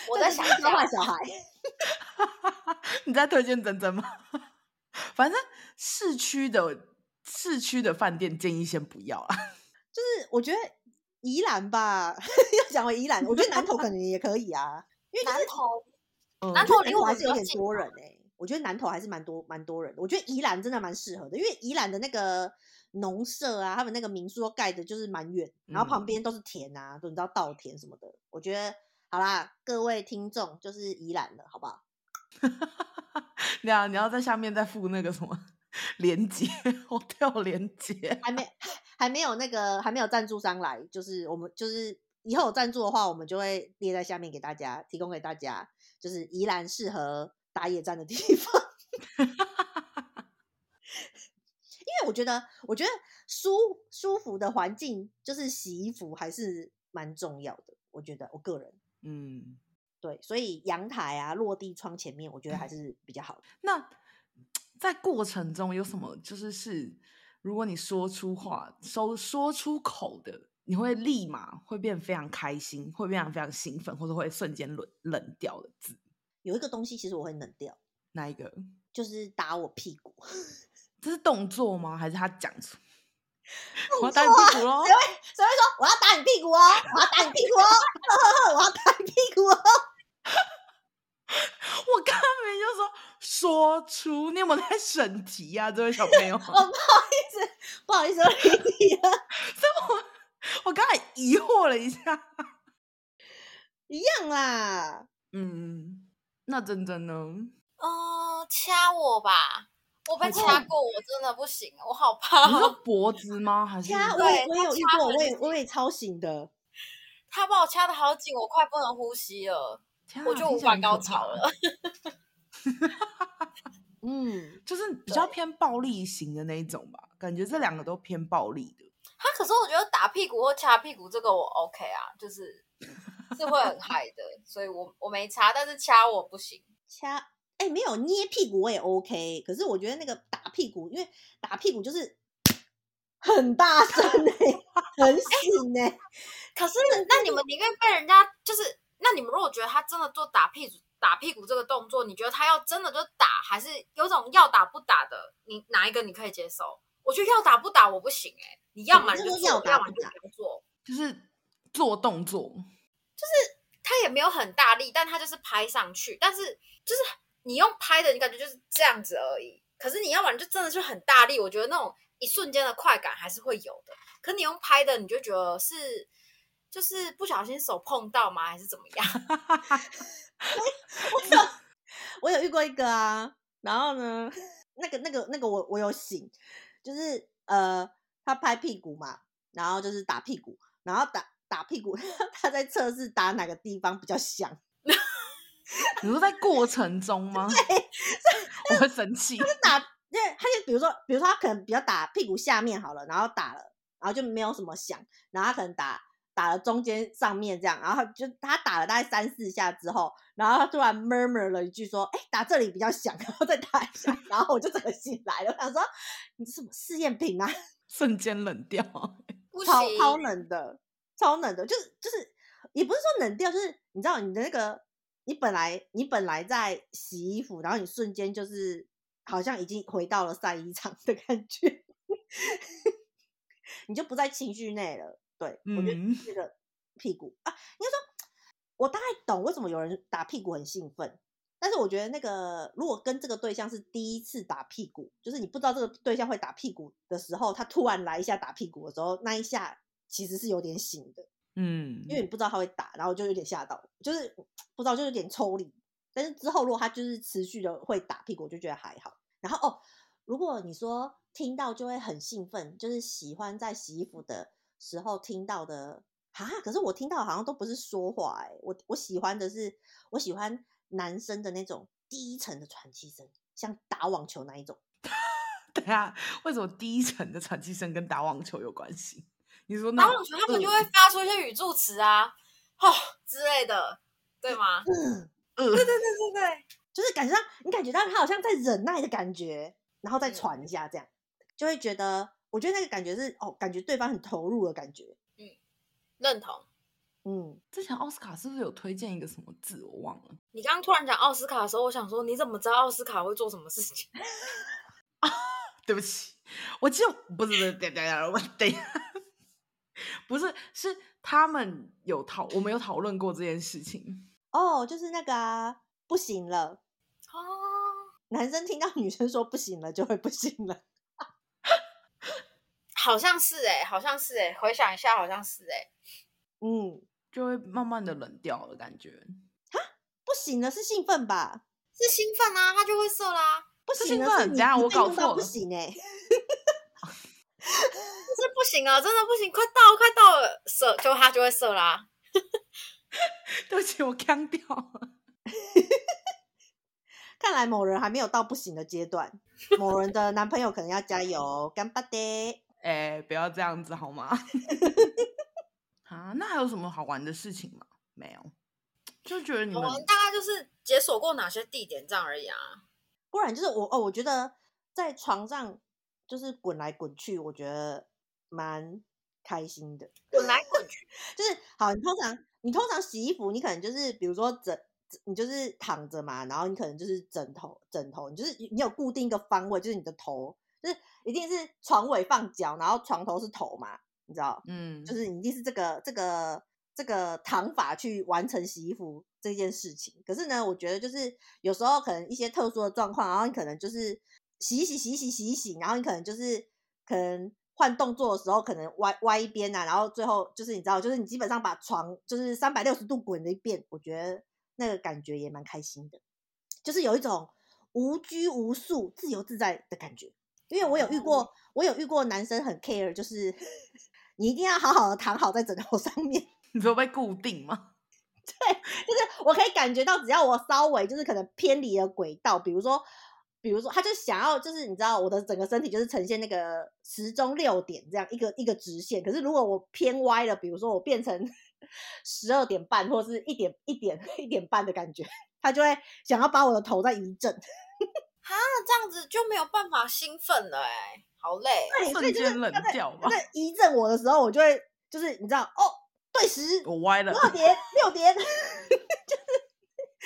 我在想教坏 小孩。你在推荐珍珍吗？反正市区的市区的饭店建议先不要啊。就是我觉得宜兰吧，要讲回宜兰，我觉得南投可能也可以啊，因为、就是、南投。嗯、南投离我还是有点多人哎、欸，我觉得南投还是蛮多蛮多人的。我觉得宜兰真的蛮适合的，因为宜兰的那个农舍啊，他们那个民宿都盖的就是蛮远，然后旁边都是田啊，都、嗯、你知道稻田什么的。我觉得好啦，各位听众就是宜兰的好不好？你要你要在下面再附那个什么连结，hotel 连接，还没 还没有那个还没有赞助商来，就是我们就是。以后有赞助的话，我们就会列在下面给大家，提供给大家，就是宜兰适合打野战的地方。因为我觉得，我觉得舒舒服的环境就是洗衣服还是蛮重要的。我觉得我个人，嗯，对，所以阳台啊、落地窗前面，我觉得还 是比较好的。那在过程中有什么就是是，如果你说出话、说说出口的，你会立马会变非常开心，会变得非常兴奋，或者会瞬间冷冷掉的字？有一个东西，其实我会冷掉。哪一个？就是打我屁股。这是动作吗？还是他讲出？我要打你屁股喽！谁会谁会说我要打你屁股哦？我要打你屁股哦！我要打你屁股哦！我刚没就说说出，你有没有在审题呀、啊？这位小朋友，我，不好意思，不好意思，我理你了。我我刚才疑惑了一下，一样啦。嗯，那真真呢？哦、呃，掐我吧。我被掐过，我真的不行，我好怕。你说 脖子吗？还是掐？我也我也有遇过，我也我也超醒的。他把我掐的好紧，我快不能呼吸了，我就无法高潮了。嗯，就是比较偏暴力型的那一种吧，感觉这两个都偏暴力的。他可是我觉得打屁股或掐屁股这个我 OK 啊，就是是会很 嗨的，所以我我没掐，但是掐我不行，掐。哎、欸，没有捏屁股我也 OK，可是我觉得那个打屁股，因为打屁股就是 很大声哎、欸，很醒哎、欸。可是那你们宁愿被人家就是，那你们如果觉得他真的做打屁股打屁股这个动作，你觉得他要真的就打，还是有种要打不打的？你哪一个你可以接受？我觉得要打不打我不行哎、欸，你要么就做，要么就不做，就是做动作，就是他也没有很大力，但他就是拍上去，但是就是。你用拍的，你感觉就是这样子而已。可是你要不然就真的是很大力，我觉得那种一瞬间的快感还是会有的。可你用拍的，你就觉得是就是不小心手碰到吗？还是怎么样？我 有我有遇过一个啊，然后呢，那个那个那个我我有醒，就是呃，他拍屁股嘛，然后就是打屁股，然后打打屁股，他在测试打哪个地方比较响。你说在过程中吗？对，我会生气。他就打，因为他就比如说，比如说他可能比较打屁股下面好了，然后打了，然后就没有什么响，然后他可能打打了中间上面这样，然后就他打了大概三四下之后，然后他突然 murmur 了一句说：“哎，打这里比较响，然后再打一下。”然后我就整个醒来了，我想说你是什么试验品啊？瞬间冷掉，超超冷的，超冷的，就是就是也不是说冷掉，就是你知道你的那个。你本来你本来在洗衣服，然后你瞬间就是好像已经回到了晒衣场的感觉，你就不在情绪内了。对，嗯、我觉得这个屁股啊，应该说，我大概懂为什么有人打屁股很兴奋，但是我觉得那个如果跟这个对象是第一次打屁股，就是你不知道这个对象会打屁股的时候，他突然来一下打屁股的时候，那一下其实是有点醒的。嗯，因为你不知道他会打，然后就有点吓到，就是不知道就有点抽离。但是之后如果他就是持续的会打屁股，我就觉得还好。然后哦，如果你说听到就会很兴奋，就是喜欢在洗衣服的时候听到的哈，可是我听到好像都不是说话哎，我我喜欢的是我喜欢男生的那种低沉的喘气声，像打网球那一种。对啊，为什么低沉的喘气声跟打网球有关系？你说那？我觉得，他们就会发出一些语助词啊，吼、嗯哦、之类的，对吗？嗯，对对对对对，就是感觉到你感觉到他好像在忍耐的感觉，然后再喘一下，这样、嗯、就会觉得，我觉得那个感觉是哦，感觉对方很投入的感觉。嗯，认同。嗯，之前奥斯卡是不是有推荐一个什么字？我忘了。你刚刚突然讲奥斯卡的时候，我想说，你怎么知道奥斯卡会做什么事情？啊，对不起，我就不是不是，等等我等一下。不是，是他们有讨，我们有讨论过这件事情。哦，就是那个啊，不行了哦，男生听到女生说不行了，就会不行了，好像是哎、欸，好像是哎、欸，回想一下，好像是哎、欸，嗯，就会慢慢的冷掉了感觉，哈，不行了是兴奋吧？是兴奋啊，他就会射啦，不行了，等下我搞错了，不行哎、是不行啊，真的不行，快到快到了，射就他就会射啦。对不起，我呛掉了。看来某人还没有到不行的阶段，某人的男朋友可能要加油，干巴爹！哎、欸，不要这样子好吗？啊，那还有什么好玩的事情吗？没有，就觉得你们我们大概就是解锁过哪些地点这样而已啊。不然就是我哦，我觉得在床上就是滚来滚去，我觉得蛮开心的。滚来滚去就是好，你通常你通常洗衣服，你可能就是比如说枕。你就是躺着嘛，然后你可能就是枕头，枕头，你就是你有固定一个方位，就是你的头，就是一定是床尾放脚，然后床头是头嘛，你知道？嗯，就是你一定是这个这个这个躺法去完成洗衣服这件事情。可是呢，我觉得就是有时候可能一些特殊的状况，然后你可能就是洗一洗洗一洗洗一洗，然后你可能就是可能换动作的时候可能歪歪一边啊，然后最后就是你知道，就是你基本上把床就是三百六十度滚了一遍，我觉得。那个感觉也蛮开心的，就是有一种无拘无束、自由自在的感觉。因为我有遇过，我有遇过男生很 care，就是 你一定要好好的躺好在枕头上面。你说被固定吗？对，就是我可以感觉到，只要我稍微就是可能偏离了轨道，比如说，比如说，他就想要就是你知道，我的整个身体就是呈现那个时钟六点这样一个一个直线。可是如果我偏歪了，比如说我变成。十二点半或者是一点一点一点半的感觉，他就会想要把我的头再移正，哈，这样子就没有办法兴奋了哎、欸，好累，瞬间冷掉吧。在移正我的时候，我就会就是你知道哦，对时，我歪了，六点六点，就是。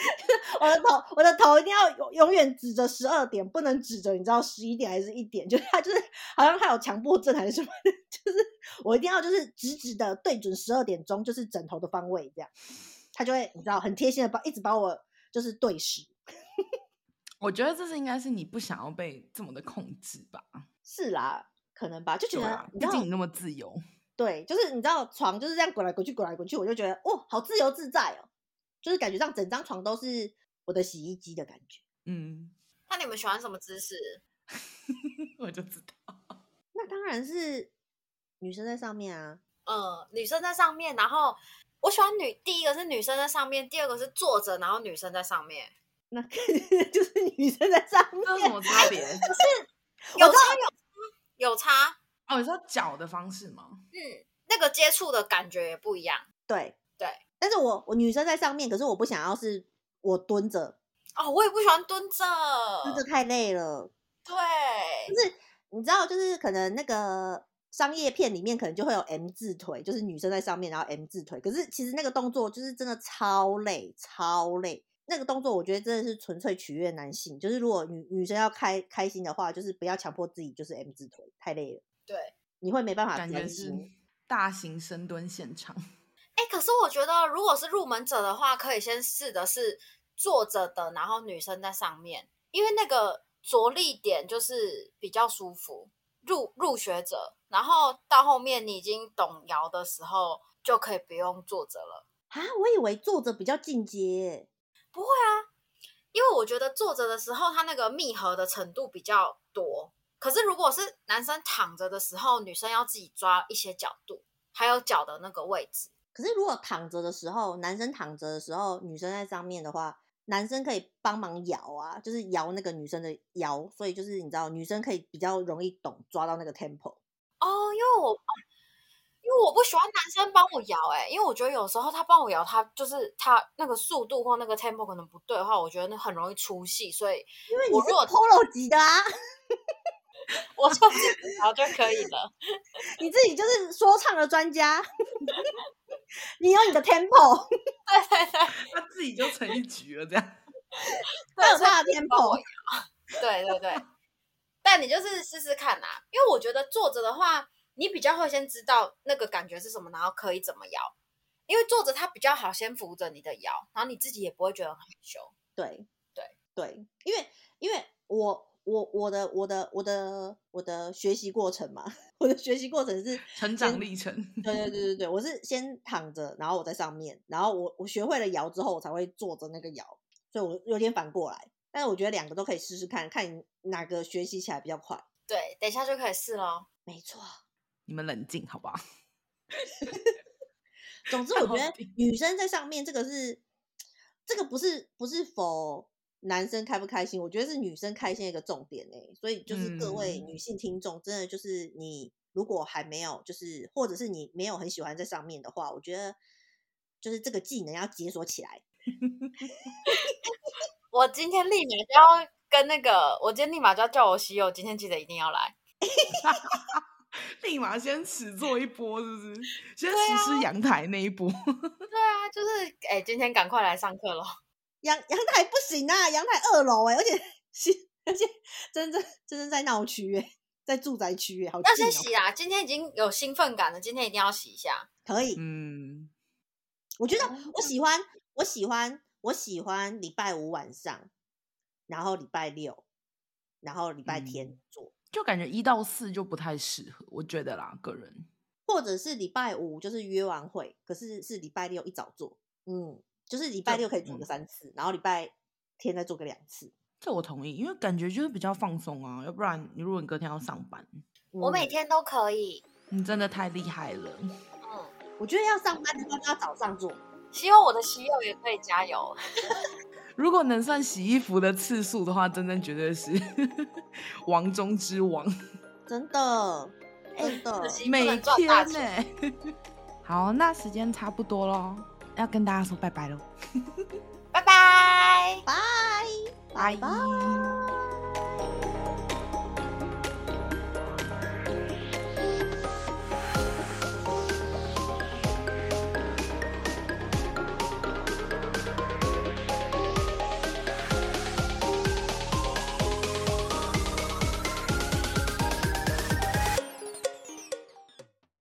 我的头，我的头一定要永永远指着十二点，不能指着你知道十一点还是一点，就是他就是好像他有强迫症还是什么的，就是我一定要就是直直的对准十二点钟，就是枕头的方位这样，他就会你知道很贴心的把一直把我就是对时。我觉得这是应该是你不想要被这么的控制吧？是啦，可能吧，就觉得毕竟你那么自由，对，就是你知道床就是这样滚来滚去滚来滚去，我就觉得哦，好自由自在哦。就是感觉上整张床都是我的洗衣机的感觉。嗯，那你们喜欢什么姿势？我就知道，那当然是女生在上面啊。嗯，女生在上面，然后我喜欢女，第一个是女生在上面，第二个是坐着，然后女生在上面。那 就是女生在上面，有什么差别？就是有差有有差。哦，你说脚的方式吗？嗯，那个接触的感觉也不一样。对对。但是我我女生在上面，可是我不想要是我蹲着哦，我也不喜欢蹲着，蹲着太累了。对，就是你知道，就是可能那个商业片里面可能就会有 M 字腿，就是女生在上面，然后 M 字腿。可是其实那个动作就是真的超累，超累。那个动作我觉得真的是纯粹取悦男性，就是如果女女生要开开心的话，就是不要强迫自己，就是 M 字腿太累了。对，你会没办法感觉是大型深蹲现场。哎、欸，可是我觉得，如果是入门者的话，可以先试的是坐着的，然后女生在上面，因为那个着力点就是比较舒服。入入学者，然后到后面你已经懂摇的时候，就可以不用坐着了。啊，我以为坐着比较进阶。不会啊，因为我觉得坐着的时候，它那个密合的程度比较多。可是如果是男生躺着的时候，女生要自己抓一些角度，还有脚的那个位置。可是，如果躺着的时候，男生躺着的时候，女生在上面的话，男生可以帮忙摇啊，就是摇那个女生的腰，所以就是你知道，女生可以比较容易懂抓到那个 tempo。哦，因为我因为我不喜欢男生帮我摇，哎，因为我觉得有时候他帮我摇，他就是他那个速度或那个 tempo 可能不对的话，我觉得那很容易出戏。所以，因为你是 polo 级的啊。我说自己摇就可以了，你自己就是说唱的专家，你有你的 tempo，对。对对，他自己就成一局了，这样，他有他的 tempo，对对对，但你就是试试看呐，因为我觉得坐着的话，你比较会先知道那个感觉是什么，然后可以怎么摇，因为坐着它比较好，先扶着你的腰，然后你自己也不会觉得很害羞，对对。对，因为因为我。我我的我的我的我的学习过程嘛，我的学习过程是成长历程。对对对对对，我是先躺着，然后我在上面，然后我我学会了摇之后，我才会坐着那个摇，所以我有点反过来。但是我觉得两个都可以试试看，看哪个学习起来比较快。对，等一下就可以试咯。没错，你们冷静好不好？总之，我觉得女生在上面这个是，这个不是不是否男生开不开心，我觉得是女生开心的一个重点呢。所以就是各位女性听众，真的就是你如果还没有，就是或者是你没有很喜欢在上面的话，我觉得就是这个技能要解锁起来。我今天立马就要跟那个，我今天立马就要叫我喜友，今天记得一定要来。立马先始做一波，是不是？先实施阳台那一波。对啊，就是哎、欸，今天赶快来上课咯。阳阳台不行啊，阳台二楼哎，而且 是而且真正真正在闹区哎，在住宅区哎，好、喔。要先洗啊！今天已经有兴奋感了，今天一定要洗一下。可以，嗯，我觉得我喜欢，我喜欢，我喜欢礼拜五晚上，然后礼拜六，然后礼拜天做。嗯就感觉一到四就不太适合，我觉得啦，个人。或者是礼拜五就是约完会，可是是礼拜六一早做，嗯，就是礼拜六可以做个三次，嗯、然后礼拜天再做个两次。这我同意，因为感觉就是比较放松啊，要不然你如果你隔天要上班，嗯、我每天都可以。你真的太厉害了。嗯，我觉得要上班的话就要早上做，希望我的洗友也可以加油。如果能算洗衣服的次数的话，真的绝对是 王中之王，真的，真的，欸、每天呢、欸。好，那时间差不多喽，要跟大家说拜拜喽，拜拜，拜。拜。拜。